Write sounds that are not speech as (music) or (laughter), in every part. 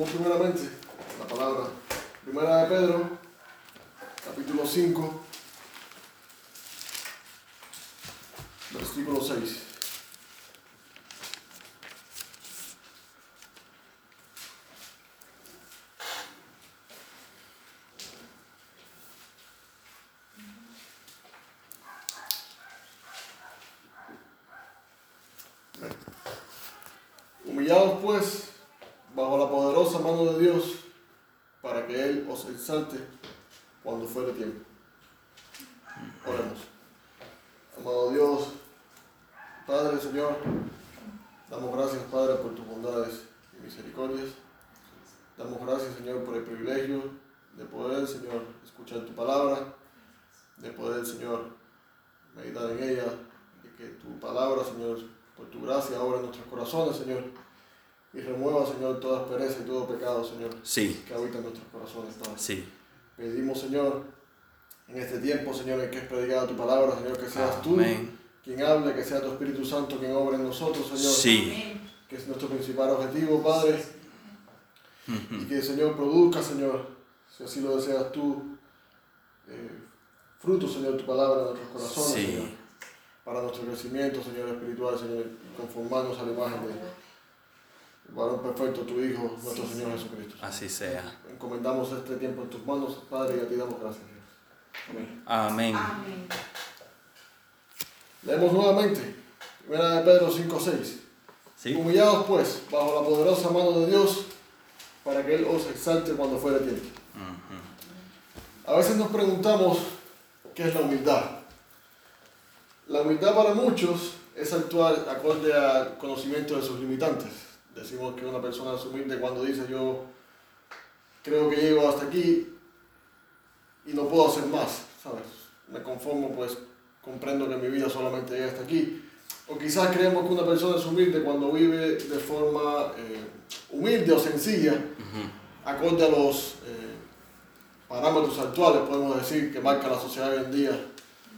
Busquemos primeramente la palabra. Primera de Pedro, capítulo 5, versículo 6. Humillados pues bajo la poderosa mano de Dios para que Él os exalte tiempo. Oremos. Amado Dios, Padre, Señor, damos gracias, Padre, por tus bondades y misericordias. Damos gracias, Señor, por el privilegio de poder, Señor, escuchar tu palabra, de poder, Señor, meditar en ella, de que tu palabra, Señor, por tu gracia, obra en nuestros corazones, Señor, y remueva, Señor, toda pereza y todo pecado, Señor, Sí, que habita en nuestros corazones, Padre. sí. Pedimos, Señor, en este tiempo, Señor, en que es predicada tu palabra, Señor, que seas tú Amén. quien hable, que sea tu Espíritu Santo quien obra en nosotros, Señor, Sí. que es nuestro principal objetivo, Padre, y que, Señor, produzca, Señor, si así lo deseas tú, eh, fruto, Señor, tu palabra en nuestros corazones, Sí. Señor, para nuestro crecimiento, Señor, espiritual, Señor, conformarnos a la imagen de varón perfecto, tu Hijo, nuestro Señor Jesucristo. Así sea. Encomendamos este tiempo en tus manos, Padre, y a ti damos gracias. Amén. Leemos nuevamente, 1 de Pedro 5.6. Sí. Humillados pues, bajo la poderosa mano de Dios, para que Él os exalte cuando fuere tiempo. A veces nos preguntamos qué es la humildad. La humildad para muchos es actuar acorde al conocimiento de sus limitantes. Decimos que una persona es humilde cuando dice yo creo que llego hasta aquí y no puedo hacer más, ¿sabes? Me conformo pues, comprendo que mi vida solamente llega hasta aquí. O quizás creemos que una persona es humilde cuando vive de forma eh, humilde o sencilla, acorde a los eh, parámetros actuales, podemos decir, que marca la sociedad hoy en día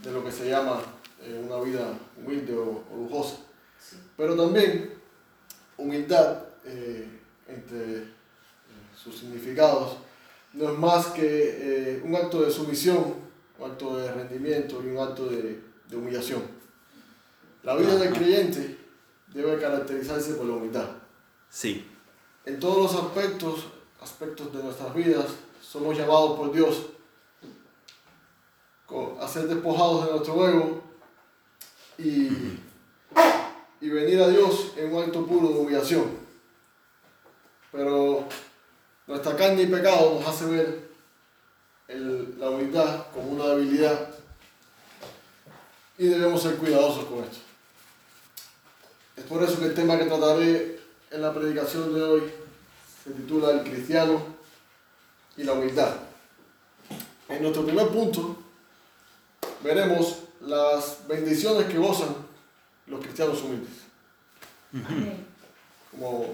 de lo que se llama eh, una vida humilde o, o lujosa. Sí. Pero también humildad, eh, entre eh, sus significados, no es más que eh, un acto de sumisión, un acto de rendimiento y un acto de, de humillación. La vida del creyente debe caracterizarse por la humildad. Sí. En todos los aspectos, aspectos de nuestras vidas, somos llamados por Dios a ser despojados de nuestro ego y, y venir a Dios en un acto puro de humillación. Pero nuestra carne y pecado nos hace ver el- la humildad como una debilidad y debemos ser cuidadosos con esto. Es por eso que el tema que trataré en la predicación de hoy se titula El cristiano y la humildad. En nuestro primer punto veremos las bendiciones que gozan los cristianos humildes. Como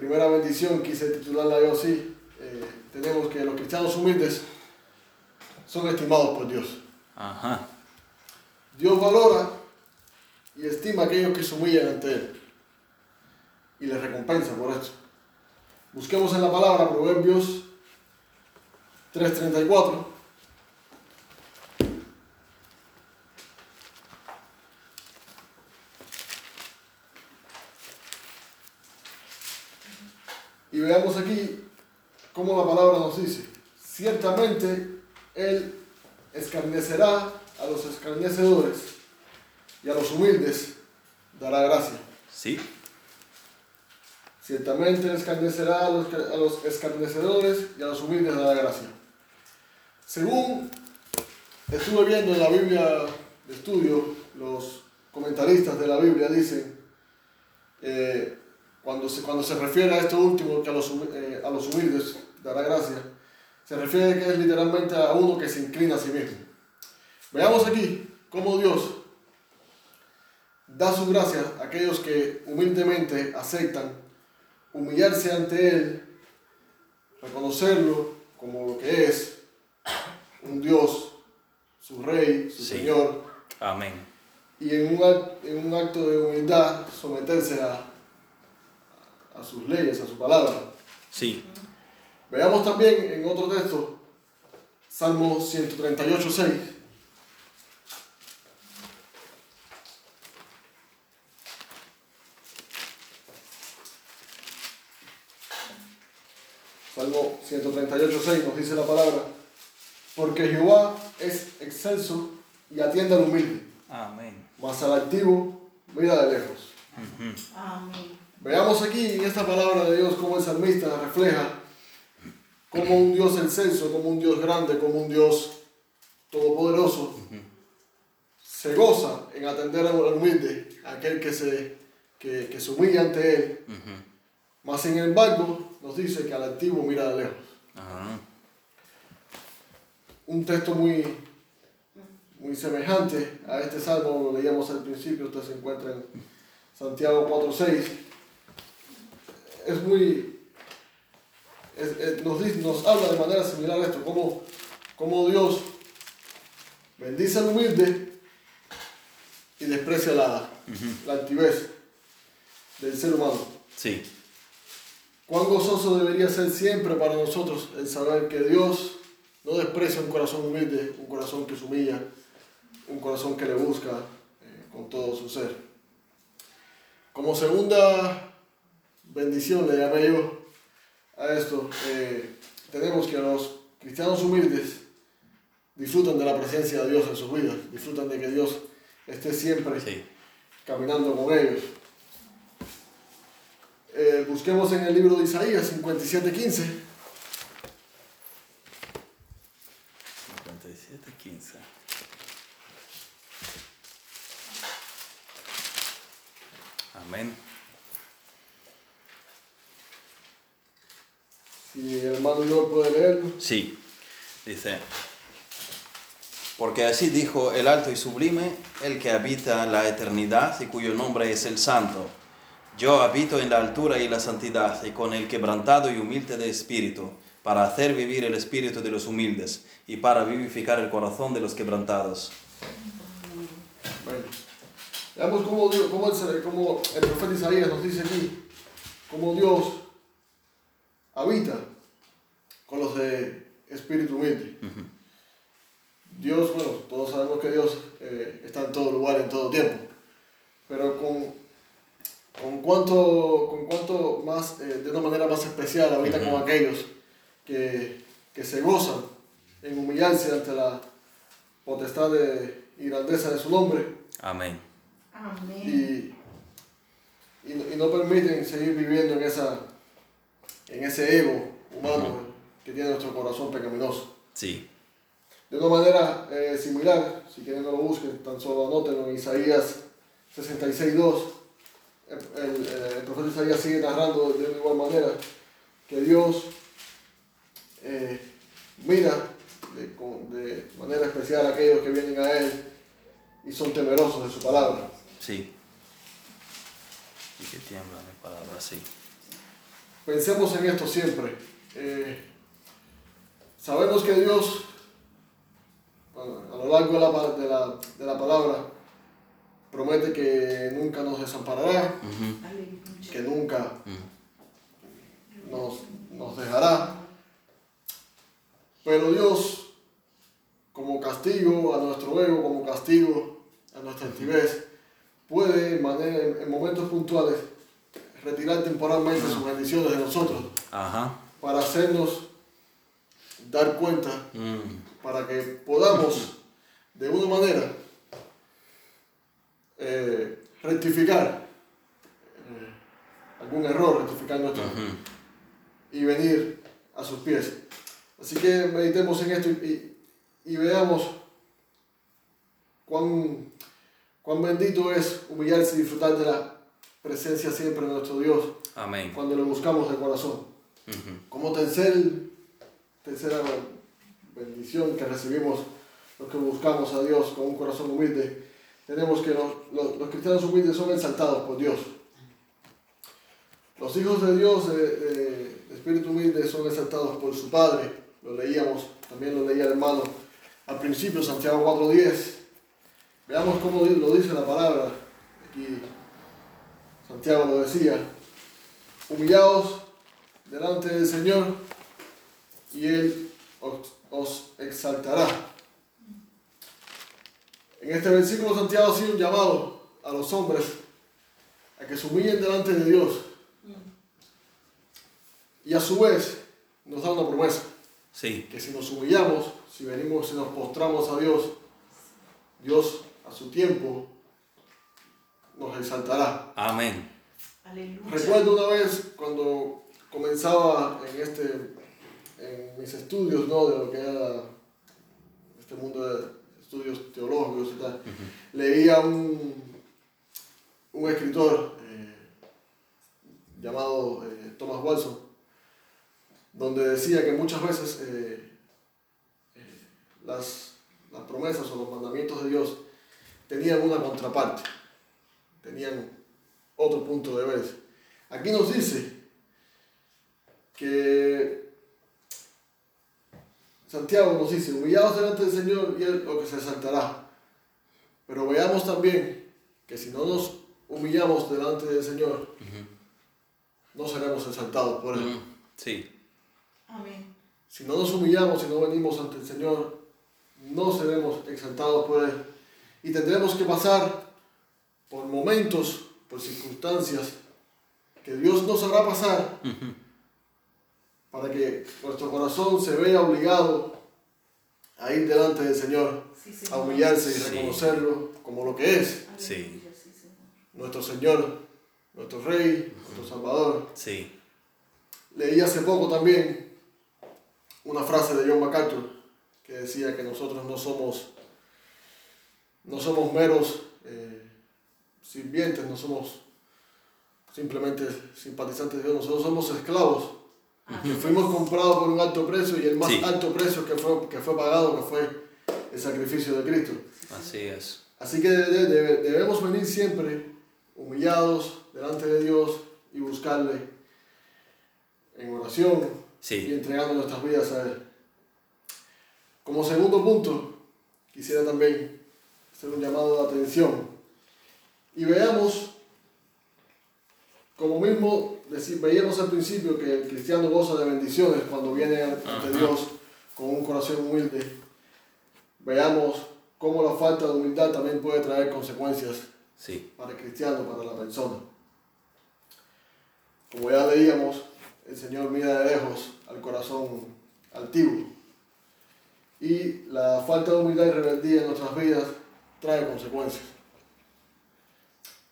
primera bendición quise titularla yo así, eh, tenemos que los cristianos humildes son estimados por Dios. Ajá. Dios valora y estima a aquellos que se humillan ante Él y les recompensa por esto. Busquemos en la palabra Proverbios 3:34. Y veamos aquí cómo la palabra nos dice, ciertamente Él escarnecerá a los escarnecedores y a los humildes dará gracia. Sí. Ciertamente Él escarnecerá a los, a los escarnecedores y a los humildes dará gracia. Según estuve viendo en la Biblia de estudio, los comentaristas de la Biblia dicen, eh, cuando, se, cuando se refiere a esto último, que a los, eh, a los humildes dará gracia, se refiere que es literalmente a uno que se inclina a sí mismo. Veamos aquí cómo Dios da su gracia a aquellos que humildemente aceptan humillarse ante Él, reconocerlo como lo que es, un Dios, su Rey, su Sí. Señor, Amén. y en un, en un acto de humildad someterse a, a sus leyes, a su palabra. Sí. Veamos también en otro texto, Salmo 138, 6. Salmo 138, 6 nos dice la palabra, porque Jehová es excelso y atiende al humilde, Amén. mas al altivo mira de lejos. Amén. Veamos aquí en esta palabra de Dios cómo el salmista refleja como un Dios excelso, como un Dios grande, como un Dios todopoderoso se goza en atender al humilde, aquel que se, que, que se humilla ante él. Ujú. Mas sin embargo nos dice que al antiguo mira de lejos. Un texto muy, muy semejante a este salmo, lo leíamos al principio, usted se encuentra en Santiago 4.6. Es muy... es- es- nos, nos habla de manera similar a esto, como, como Dios bendice al humilde y desprecia la, la altivez del ser humano. Sí. Cuán gozoso debería ser siempre para nosotros el saber que Dios no desprecia un corazón humilde, un corazón que se humilla, un corazón que le busca eh, con todo su ser. Como segunda bendición le llamé yo a esto, eh, tenemos que los cristianos humildes disfrutan de la presencia de Dios en sus vidas, disfrutan de que Dios esté siempre Sí. caminando con ellos. Eh, busquemos en el libro de Isaías 57:15. 57, 15. Amén. Si el hermano Joel puede leerlo. Sí, dice, porque así dijo el alto y sublime, el que habita la eternidad y cuyo nombre es el santo. Yo habito en la altura y la santidad y con el quebrantado y humilde de espíritu, para hacer vivir el espíritu de los humildes y para vivificar el corazón de los quebrantados. Bueno, veamos cómo, cómo, el, cómo el profeta Isaías nos dice aquí, cómo Dios habita con los de espíritu humilde. Dios, bueno, todos sabemos que Dios eh, está en todo lugar, en todo tiempo, pero con, con, cuánto, con cuánto más, eh, de una manera más especial, habita Ujú. con aquellos que, que se gozan en humillarse ante la potestad de, y grandeza de su nombre Amén. Amén. y, y no permiten seguir viviendo en, esa, en ese ego humano que tiene nuestro corazón pecaminoso. Sí. De una manera eh, similar, si quieren no lo busquen, tan solo anótenlo en Isaías 66.2. El, el, eh, el profeta Isaías sigue narrando de igual manera que Dios eh, mira de, de manera especial a aquellos que vienen a Él y son temerosos de su palabra. Sí. Y que tiemblan en palabras, sí. Pensemos en esto siempre. Eh, sabemos que Dios, bueno, a lo largo de la, de, la, de la palabra, promete que nunca nos desamparará, que nunca Mm. nos, nos dejará. Pero Dios, como castigo a nuestro ego, como castigo a nuestra altivez, puede en, manera- en momentos puntuales retirar temporalmente sus bendiciones de nosotros Ajá. para hacernos dar cuenta, Mm. para que podamos de una manera eh, rectificar eh, algún error, rectificar nuestro Ujú. y venir a sus pies. Así que meditemos en esto y, y- y veamos cuán, cuán bendito es humillarse y disfrutar de la presencia siempre de nuestro Dios Amén. cuando le buscamos de corazón. Como tercer, tercera bendición que recibimos los que buscamos a Dios con un corazón humilde, tenemos que los, los- cristianos humildes son exaltados por Dios. Los hijos de Dios de, de- de espíritu humilde son exaltados por su Padre. Lo leíamos, también lo leía el hermano al principio, Santiago 4.10. Veamos cómo lo dice la palabra. Aquí Santiago lo decía. Humillaos delante del Señor y Él os, os exaltará. En este versículo Santiago hace un llamado a los hombres a que se humillen delante de Dios. Y a su vez nos da una promesa, Sí. que si nos humillamos, si venimos, si nos postramos a Dios, Dios a su tiempo nos exaltará. Amén. Aleluya. Recuerdo una vez cuando comenzaba en este en mis estudios ¿no? de lo que era este mundo de estudios teológicos y tal, leía un, un escritor eh, llamado eh, Thomas Watson, donde decía que muchas veces eh, las, las promesas o los mandamientos de Dios tenían una contraparte, tenían otro punto de ver. Aquí nos dice que Santiago nos dice, humillados delante del Señor y Él lo que se saltará. Pero veamos también que si no nos humillamos delante del Señor, no seremos exaltados por Él. Sí. Amén. Si no nos humillamos y no venimos ante el Señor, no seremos exaltados por Él. Y tendremos que pasar por momentos, por circunstancias que Dios nos hará pasar para que nuestro corazón se vea obligado a ir delante del Señor, Sí, a humillarse y reconocerlo como lo que es, Sí. Nuestro Señor, nuestro Rey, nuestro Salvador. Sí. Leí hace poco también una frase de John MacArthur que decía que nosotros no somos, no somos meros eh, sirvientes, no somos simplemente simpatizantes de Dios, nosotros somos esclavos que fuimos comprados por un alto precio y el más Sí. alto precio que fue, que fue pagado, que fue el sacrificio de Cristo. Así es. Así que de- de- debemos venir siempre humillados delante de Dios y buscarle en oración y Sí. entregando nuestras vidas a Él. Como segundo punto, quisiera también hacer un llamado de atención y veamos, como mismo deci- veíamos al principio que el cristiano goza de bendiciones cuando viene ante. Dios con un corazón humilde, veamos cómo la falta de humildad también puede traer consecuencias Sí. para el cristiano, para la persona. Como ya leíamos, el Señor mira de lejos al corazón altivo. Y la falta de humildad y rebeldía en nuestras vidas trae consecuencias.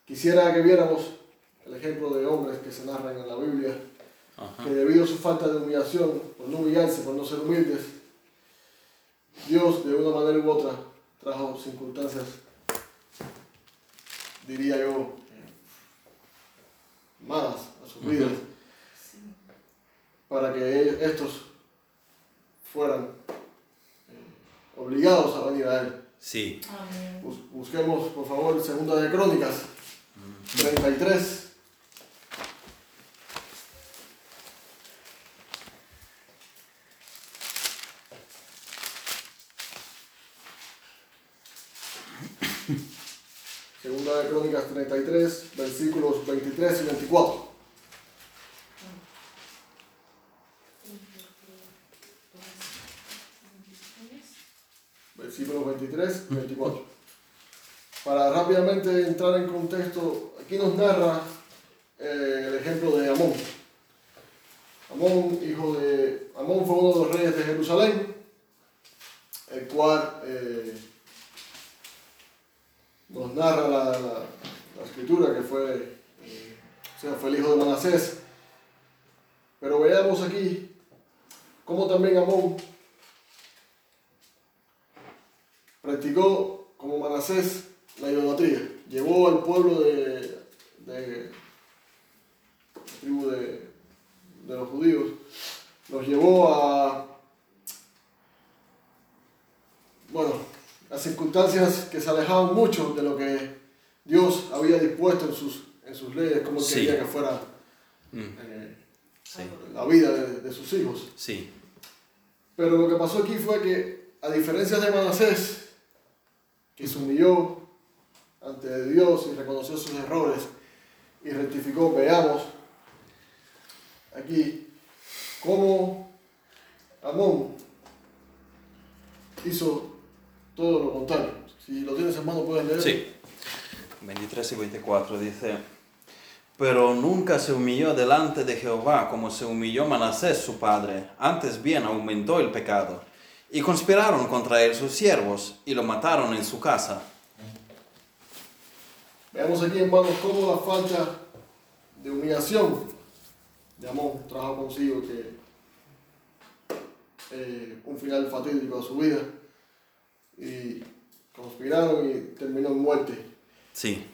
Quisiera que viéramos el ejemplo de hombres que se narran en la Biblia, Ajá. que debido a su falta de humillación, por no humillarse, por no ser humildes, Dios de una manera u otra trajo circunstancias, diría yo, malas a sus vidas, para que estos fueran eh, obligados a venir a Él. Sí. Bus- busquemos, por favor, Segunda de Crónicas 33. Segunda de Crónicas 33, versículos 23 y 24. Versículos 23 y 24. Para rápidamente entrar en contexto, aquí nos narra eh, el ejemplo de Amón. Amón, hijo de. Amón fue uno de los reyes de Jerusalén, el cual eh, nos narra la, la- la escritura que fue, eh, o sea, fue el hijo de Manasés. Pero veamos aquí cómo también Amón practicó como Manasés la idolatría. Llevó al pueblo de, la tribu de, de los judíos, los llevó a, bueno, a circunstancias que se alejaban mucho de lo que Dios había dispuesto en sus, en sus leyes, Sí. quería que fuera Mm, eh, Sí. la vida de- de sus hijos. Sí. Pero lo que pasó aquí fue que, a diferencia de Manasés, que se humilló ante Dios y reconoció sus errores y rectificó, veamos aquí cómo Amón hizo todo lo contrario. Si lo tienes en mano, puedes leer. Sí. 23 y 24 dice, pero nunca se humilló delante de Jehová como se humilló Manasés su padre, antes bien aumentó el pecado. Y conspiraron contra él sus siervos y lo mataron en su casa. Veamos aquí, hermanos, cómo la falta de humillación de Amón trajo consigo que eh, un final fatídico a su vida y conspiraron y terminó en muerte. Sí.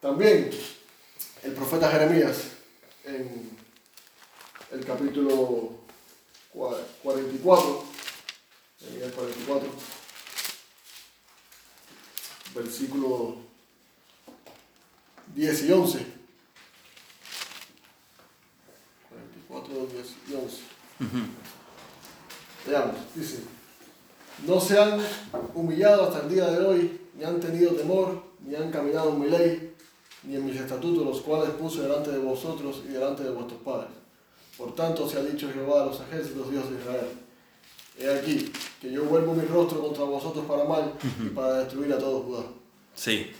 También el profeta Jeremías en el capítulo cua- 44, Jeremías 44, versículo 10 y 11. 44, 10 y 11. Veamos, dice, no se han humillado hasta el día de hoy, ni han tenido temor, ni han caminado en mi ley, ni en mis estatutos, los cuales puse delante de vosotros y delante de vuestros padres. Por tanto, se ha dicho Jehová a los ejércitos, Dios de Israel. He aquí, que yo vuelvo mi rostro contra vosotros para mal y para destruir a todo Judá. Sí.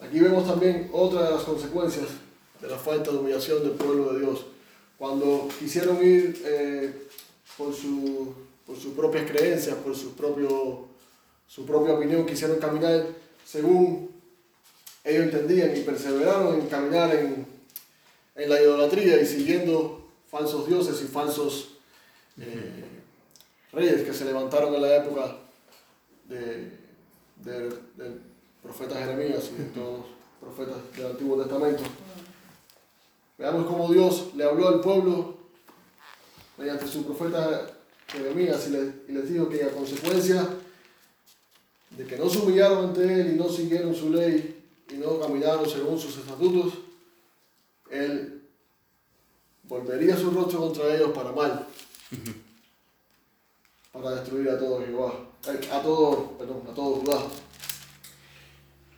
Aquí vemos también otra de las consecuencias de la falta de humillación del pueblo de Dios. Cuando quisieron ir eh, por, su, por sus propias creencias, por su, propio, su propia opinión, quisieron caminar según ellos entendían y perseveraron en caminar en, en la idolatría y siguiendo falsos dioses y falsos eh, reyes que se levantaron en la época de, de- del profeta Jeremías y de (laughs) todos los profetas del Antiguo Testamento. Veamos cómo Dios le habló al pueblo mediante su profeta Jeremías y, le- y les dijo que a consecuencia de que no se humillaron ante él y no siguieron su ley y no caminaron según sus estatutos, él volvería su rostro contra ellos para mal, para destruir a todo Jehová, eh, a todo, perdón, a todo Judá.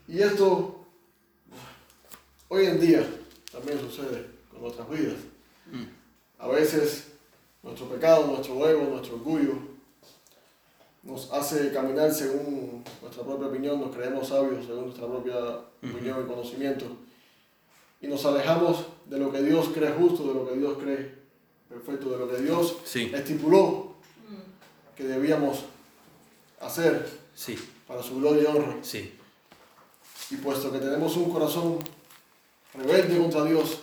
Y esto hoy en día también sucede con nuestras vidas. A veces nuestro pecado, nuestro ego, nuestro orgullo nos hace caminar según nuestra propia opinión, nos creemos sabios según nuestra propia opinión y conocimiento. Y nos alejamos de lo que Dios cree justo, de lo que Dios cree perfecto, de lo que Dios Sí. estipuló que debíamos hacer Sí. para su gloria y honra. Sí. Y puesto que tenemos un corazón rebelde contra Dios,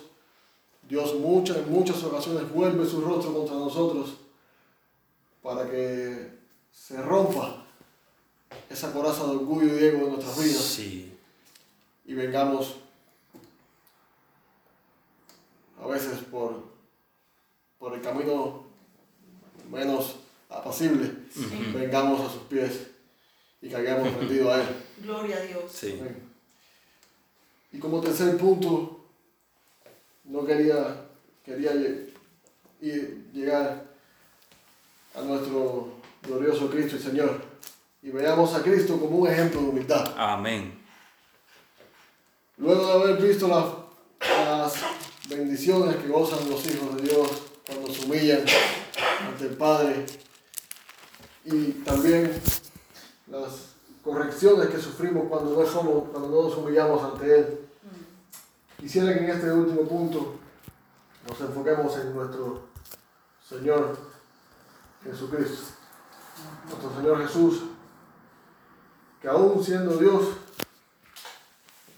Dios muchas, en muchas ocasiones vuelve su rostro contra nosotros para que se rompa esa coraza de orgullo y ego de nuestras vidas Sí. y vengamos a veces por, por el camino menos apacible, vengamos a sus pies y caigamos (laughs) rendidos a Él. Gloria a Dios. Sí. Y como tercer punto, no quería, quería llegar a nuestro glorioso Cristo y Señor. Y veamos a Cristo como un ejemplo de humildad. Amén. Luego de haber visto las, las bendiciones que gozan los hijos de Dios cuando se humillan ante el Padre y también las correcciones que sufrimos cuando no, somos, cuando no nos humillamos ante Él, quisiera que en este último punto nos enfoquemos en nuestro Señor Jesucristo, nuestro Señor Jesús, que aún siendo Dios,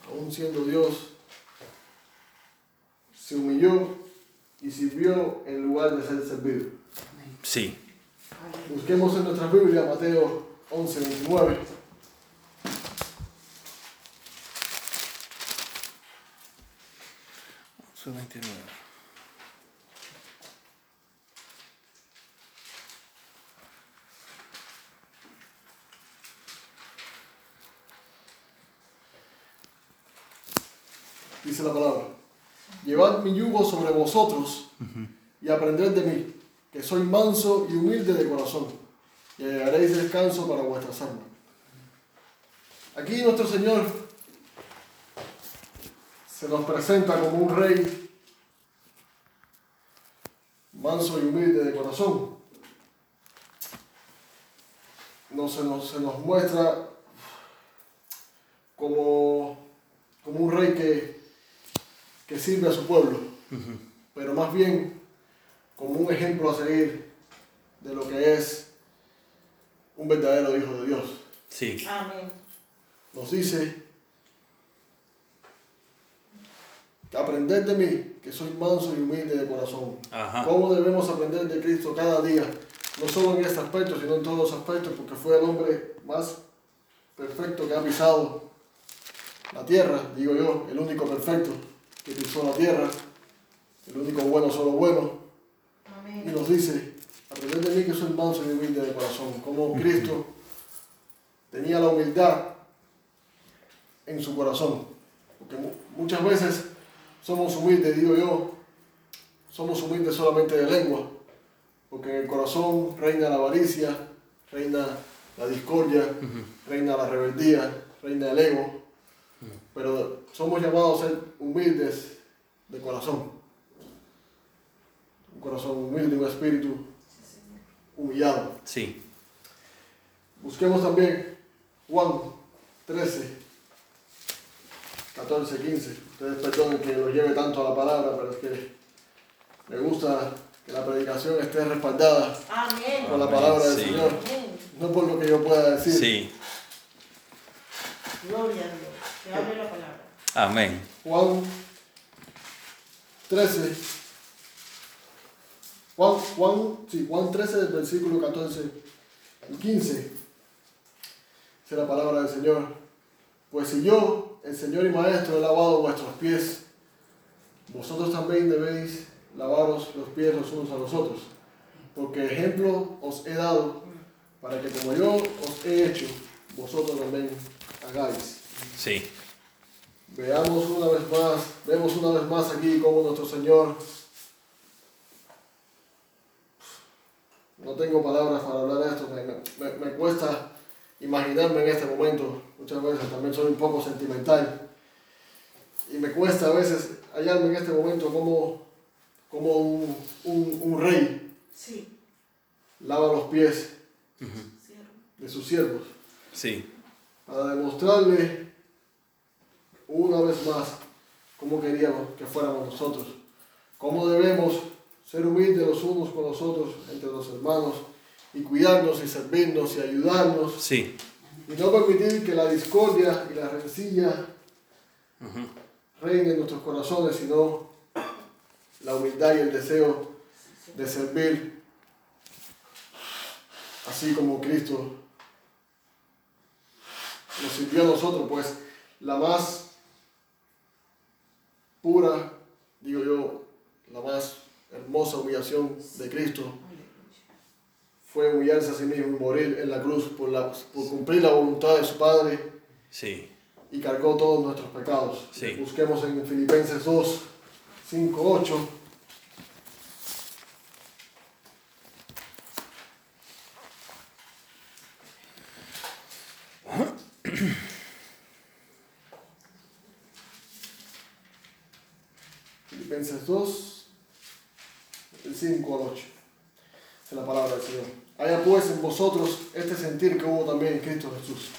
aún siendo Dios, se humilló y sirvió en lugar de ser servido. Sí. Busquemos en nuestra Biblia Mateo 11, 29. Su 29. Dice la palabra. Llevad mi yugo sobre vosotros y aprended de mí, que soy manso y humilde de corazón, y hallaréis descanso para vuestras almas. Aquí nuestro Señor se nos presenta como un rey manso y humilde de corazón. No se nos, se nos muestra como, como un rey que, que sirve a su pueblo, pero más bien como un ejemplo a seguir de lo que es un verdadero hijo de Dios. Sí. Amén. Nos dice, aprended de mí, que soy manso y humilde de corazón. Ajá. ¿Cómo debemos aprender de Cristo cada día? No solo en este aspecto, sino en todos los aspectos, porque fue el hombre más perfecto que ha pisado la tierra, digo yo, el único perfecto que pisó la tierra, el único bueno, solo bueno. Y nos dice, aprended de mí que soy manso y humilde de corazón, como Cristo tenía la humildad en su corazón. Porque mu- muchas veces somos humildes, digo yo, somos humildes solamente de lengua, porque en el corazón reina la avaricia, reina la discordia, reina la rebeldía, reina el ego, pero somos llamados a ser humildes de corazón. Un corazón humilde, un espíritu humillado. Sí. Busquemos también Juan 13, 14, 15. Ustedes perdonen que los lleve tanto a la palabra, pero es que me gusta que la predicación esté respaldada Amén. por la palabra del Sí. Señor, no por lo que yo pueda decir. Sí. Gloria a Dios. Que hable la palabra. Amén. Juan 13. Juan, Juan, sí, Juan 13, del versículo 14 y 15. Dice la palabra del Señor. Pues si yo, el Señor y Maestro, he lavado vuestros pies, vosotros también debéis lavaros los pies los unos a los otros. Porque ejemplo os he dado para que como yo os he hecho, vosotros también hagáis. Sí. Veamos una vez más, vemos una vez más aquí cómo nuestro Señor, no tengo palabras para hablar de esto, me, me- me cuesta imaginarme en este momento, muchas veces también soy un poco sentimental, y me cuesta a veces hallarme en este momento como, como un, un- un rey Sí. lava los pies de sus siervos. Sí. para demostrarle una vez más cómo queríamos que fuéramos nosotros, cómo debemos ser humildes los unos con los otros entre los hermanos y cuidarnos y servirnos y ayudarnos. Sí. y no permitir que la discordia y la rencilla reinen en nuestros corazones, sino la humildad y el deseo de servir. Así como Cristo nos sirvió a nosotros, pues la más pura, digo yo, la más hermosa humillación de Cristo fue humillarse a sí mismo y morir en la cruz por, la, por cumplir la voluntad de su Padre Sí. y cargó todos nuestros pecados. Sí. Busquemos en Filipenses 2, 5, 8. Filipenses 2, del 5 al 8. Es la palabra del Señor. Haya pues en vosotros este sentir que hubo también en Cristo Jesús,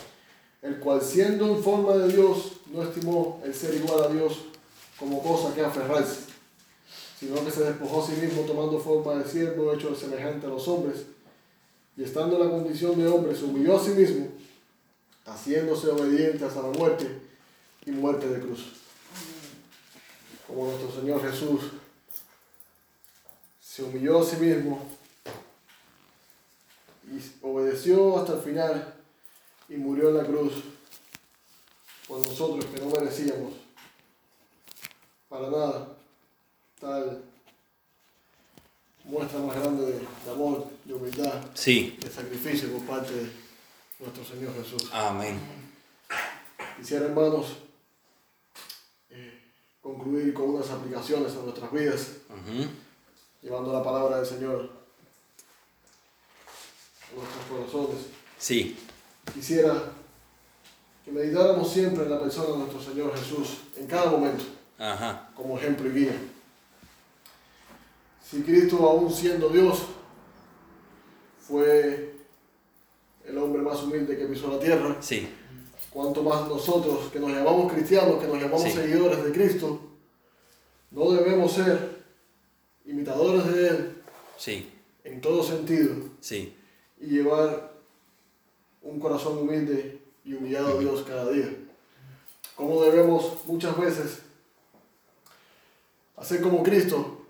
el cual siendo en forma de Dios no estimó el ser igual a Dios como cosa que aferrarse, sino que se despojó a sí mismo tomando forma de siervo hecho semejante a los hombres, y estando en la condición de hombre se humilló a sí mismo, haciéndose obediente hasta la muerte y muerte de cruz. Como nuestro Señor Jesús se humilló a sí mismo y obedeció hasta el final y murió en la cruz por nosotros que no merecíamos para nada tal muestra más grande de, de amor, de humildad, Sí. de sacrificio por parte de nuestro Señor Jesús. Amén. Quisiera, hermanos, concluir con unas aplicaciones a nuestras vidas, llevando la palabra del Señor a nuestros corazones. Sí. Quisiera que meditáramos siempre en la persona de nuestro Señor Jesús, en cada momento, Ajá. como ejemplo y guía. Si Cristo, aún siendo Dios, fue el hombre más humilde que pisó la tierra, Sí, cuanto más nosotros, que nos llamamos cristianos, que nos llamamos Sí. seguidores de Cristo, no debemos ser imitadores de Él sí, en todo sentido sí, y llevar un corazón humilde y humillado a Dios cada día. Como debemos muchas veces hacer como Cristo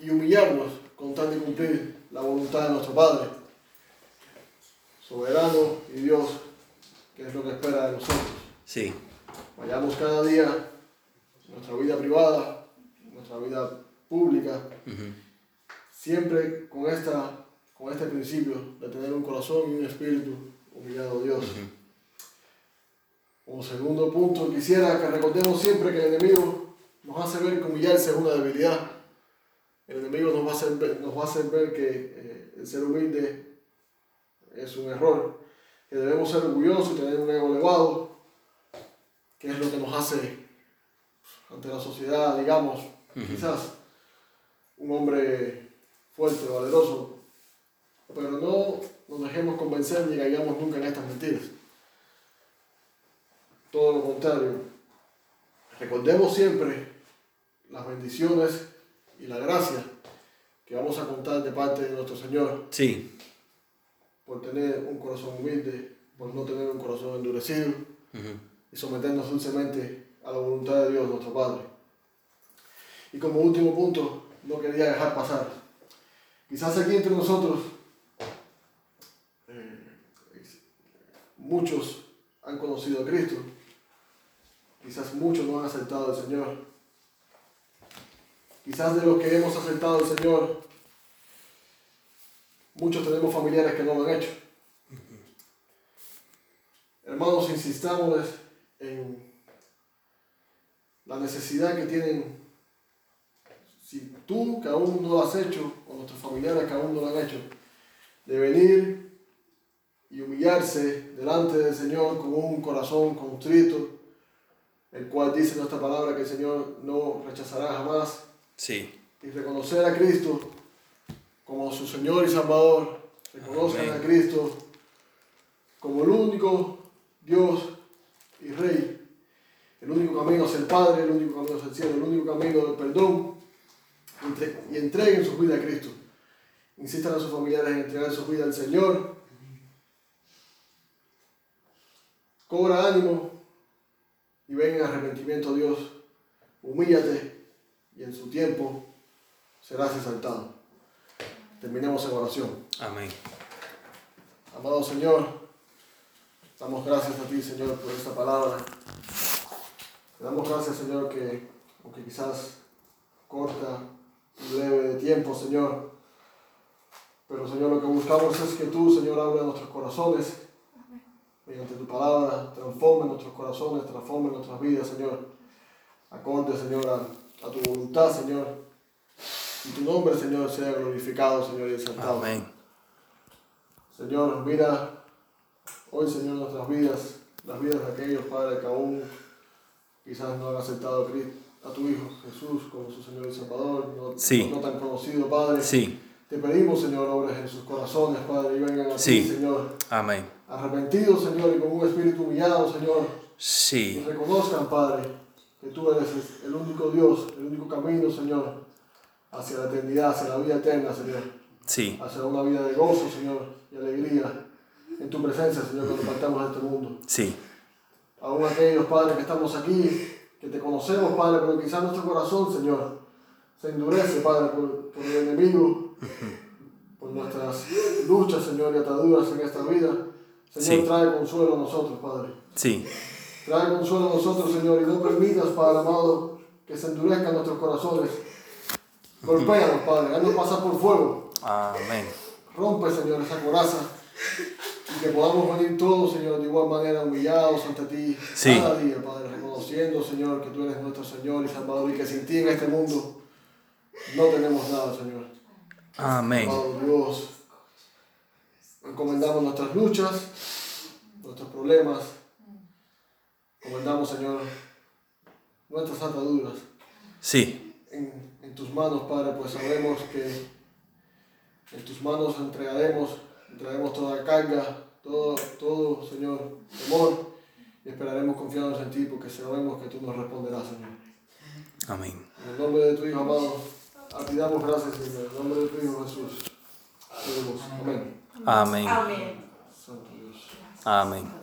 y humillarnos con tal de cumplir la voluntad de nuestro Padre, soberano y Dios, que es lo que espera de nosotros. sí, Vayamos cada día nuestra vida privada, nuestra vida pública, siempre con, esta, con este principio de tener un corazón y un espíritu humillado a Dios. ujú. Como segundo punto, quisiera que recordemos siempre que el enemigo nos hace ver que humillarse es una debilidad. El enemigo nos va a hacer ver, nos va a hacer ver que eh, el ser humilde es un error, que debemos ser orgullosos y tener un ego elevado, que es lo que nos hace ante la sociedad, digamos, quizás un hombre fuerte, valeroso, pero no nos dejemos convencer ni caigamos nunca en estas mentiras. Todo lo contrario, recordemos siempre las bendiciones y la gracia que vamos a contar de parte de nuestro Señor. Sí, por tener un corazón humilde, por no tener un corazón endurecido y someternos dulcemente a la voluntad de Dios, nuestro Padre. Y como último punto, no quería dejar pasar. Quizás aquí entre nosotros eh, muchos han conocido a Cristo, quizás muchos no han aceptado al Señor. Quizás de los que hemos aceptado al Señor, muchos tenemos familiares que no lo han hecho. Hermanos, insistamos en la necesidad que tienen, si tú que aún no lo has hecho, o nuestros familiares que aún no lo han hecho, de venir y humillarse delante del Señor con un corazón contrito, el cual dice nuestra palabra que el Señor no rechazará jamás, sí, y reconocer a Cristo como su Señor y Salvador, reconozcan Amén. a Cristo como el único Dios y Rey, el único camino hacia el Padre, el único camino hacia el cielo, el único camino del perdón, y entreguen su vida a Cristo. Insistan a sus familiares en entregar su vida al Señor. Cobra ánimo y ven en arrepentimiento a Dios. Humíllate y en su tiempo serás exaltado. Terminemos en oración. amén. Amado Señor, damos gracias a ti, Señor, por esta palabra. Te damos gracias, Señor, que aunque quizás corta y breve de tiempo, Señor, pero Señor, lo que buscamos es que tú, Señor, hable a nuestros corazones mediante tu palabra, transforme nuestros corazones, transforme nuestras vidas, Señor. Acorde, Señor, a, a tu voluntad, Señor. Y tu nombre, Señor, sea glorificado, Señor, y exaltado. Amén. Señor, mira hoy, Señor, nuestras vidas, las vidas de aquellos padres que aún quizás no han aceptado a Cristo, a tu Hijo Jesús como su Señor y Salvador, no, Sí. no tan conocido, Padre. Sí, Te pedimos, Señor, obres en sus corazones, Padre, y vengan a Sí. ti, Señor, amén. arrepentidos, Señor, y con un espíritu humillado, Señor, y Sí, reconozcan, Padre, que tú eres el único Dios, el único camino, Señor, hacia la eternidad, hacia la vida eterna, Señor sí, hacia una vida de gozo, Señor, y alegría en tu presencia, Señor, cuando partamos de este mundo. sí, Aún aquellos padres que estamos aquí, que te conocemos, Padre, pero quizás nuestro corazón, Señor, se endurece, Padre, por, por el enemigo, por nuestras luchas, Señor, y ataduras en esta vida. Señor, Sí. trae consuelo a nosotros, Padre. sí, Trae consuelo a nosotros, Señor, y no permitas, Padre amado, que se endurezcan nuestros corazones. Golpéanos, Padre, haznos pasar por fuego. amén. Rompe, Señor, esa coraza y que podamos venir todos, Señor, de igual manera humillados ante ti Sí. cada día, Padre, reconociendo, Señor, que tú eres nuestro Señor y Salvador y que sin ti en este mundo no tenemos nada, Señor. Amén. Amado Dios, encomendamos nuestras luchas, nuestros problemas, encomendamos, Señor, nuestras ataduras Sí, en tus tus manos, Padre, pues sabemos que en tus manos entregaremos, entregaremos toda la carga, todo, todo, Señor, temor, y esperaremos confiados en ti, porque sabemos que tú nos responderás, Señor. Amén. En el nombre de tu Hijo amado, a ti damos gracias, Señor. En el nombre de tu Hijo Jesús. Amén. Amén. Amén. Santo Dios. Amén.